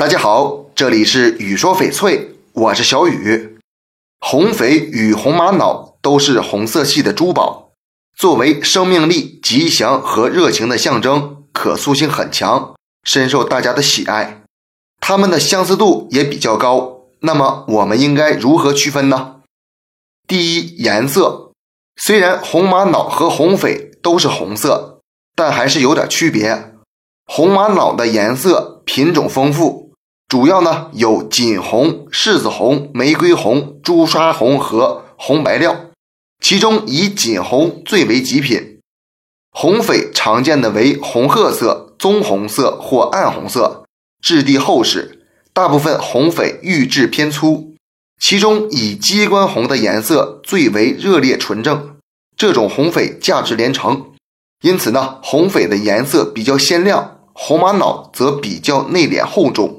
大家好，这里是雨说翡翠，我是小雨。红翡与红玛瑙都是红色系的珠宝，作为生命力、吉祥和热情的象征，可塑性很强，深受大家的喜爱。它们的相似度也比较高。那么，我们应该如何区分呢？第一，颜色。虽然红玛瑙和红翡都是红色，但还是有点区别。红玛瑙的颜色品种丰富，主要呢有锦红、柿子红、玫瑰红、朱砂红和红白料，其中以锦红最为极品。红翡常见的为红褐色、棕红色或暗红色，质地厚实，大部分红翡玉质偏粗。其中以鸡冠红的颜色最为热烈纯正，这种红翡价值连城。因此呢，红翡的颜色比较鲜亮，红玛瑙则比较内敛厚重。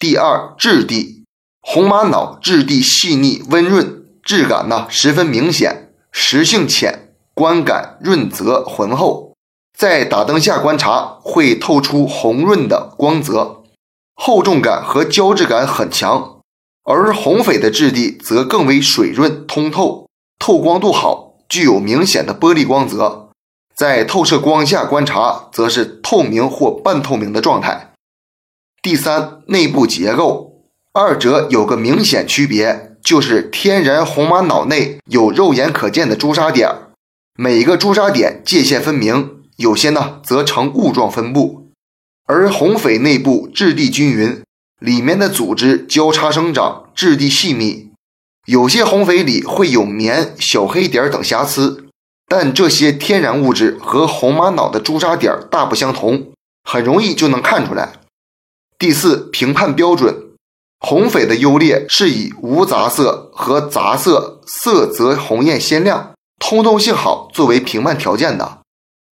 第二，质地，红玛瑙质地细腻温润，质感呢十分明显，实性浅，观感润泽浑厚，在打灯下观察会透出红润的光泽，厚重感和胶质感很强。而红翡的质地则更为水润通透，透光度好，具有明显的玻璃光泽。在透射光下观察，则是透明或半透明的状态。第三，内部结构，二者有个明显区别，就是天然红玛瑙内有肉眼可见的朱砂点，每个朱砂点界限分明，有些呢则呈雾状分布，而红翡内部质地均匀。里面的组织交叉生长，质地细密。有些红翡里会有棉、小黑点等瑕疵，但这些天然物质和红玛瑙的朱砂点大不相同，很容易就能看出来。第四，评判标准，红翡的优劣是以无杂色和杂色色泽红艳鲜亮、通透性好作为评判条件的，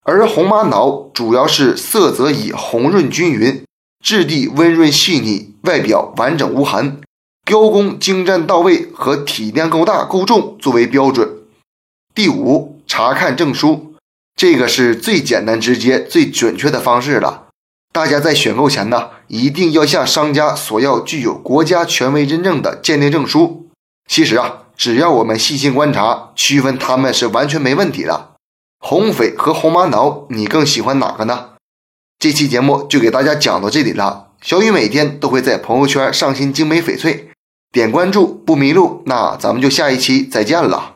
而红玛瑙主要是色泽以红润均匀。质地温润细腻，外表完整无痕，雕工精湛到位和体量够大够重作为标准。第五，查看证书，这个是最简单直接、最准确的方式了。大家在选购前呢，一定要向商家索要具有国家权威认证的鉴定证书。其实啊，只要我们细心观察，区分它们是完全没问题的。红翡和红玛瑙，你更喜欢哪个呢？这期节目就给大家讲到这里了。小雨每天都会在朋友圈上新精美翡翠，点关注不迷路。那咱们就下一期再见了。